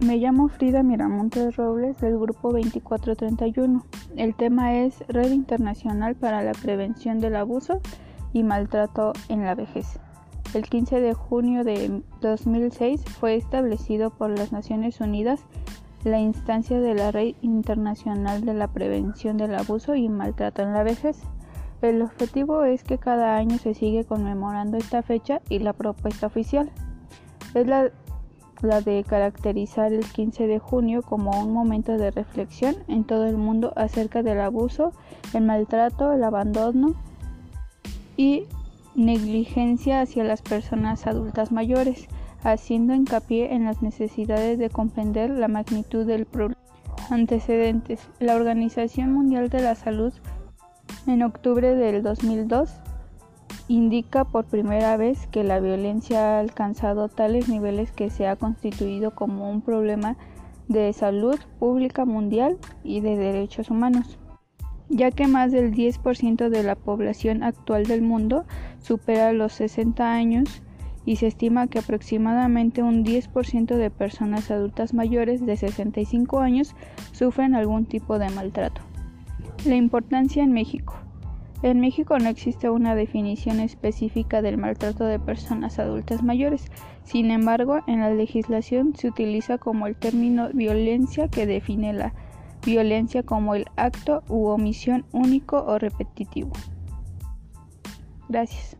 Me llamo Frida Miramontes Robles del grupo 2431. El tema es Red Internacional para la Prevención del Abuso y Maltrato en la Vejez. El 15 de junio de 2006 fue establecido por las Naciones Unidas la instancia de la Red Internacional de la Prevención del Abuso y Maltrato en la Vejez. El objetivo es que cada año se sigue conmemorando esta fecha y la propuesta oficial es la la de caracterizar el 15 de junio como un momento de reflexión en todo el mundo acerca del abuso, el maltrato, el abandono y negligencia hacia las personas adultas mayores, haciendo hincapié en las necesidades de comprender la magnitud del problema. Antecedentes. La Organización Mundial de la Salud en octubre del 2002 indica por primera vez que la violencia ha alcanzado tales niveles que se ha constituido como un problema de salud pública mundial y de derechos humanos, ya que más del 10% de la población actual del mundo supera los 60 años y se estima que aproximadamente un 10% de personas adultas mayores de 65 años sufren algún tipo de maltrato. La importancia en México. En México no existe una definición específica del maltrato de personas adultas mayores. Sin embargo, en la legislación se utiliza como el término violencia que define la violencia como el acto u omisión único o repetitivo. Gracias.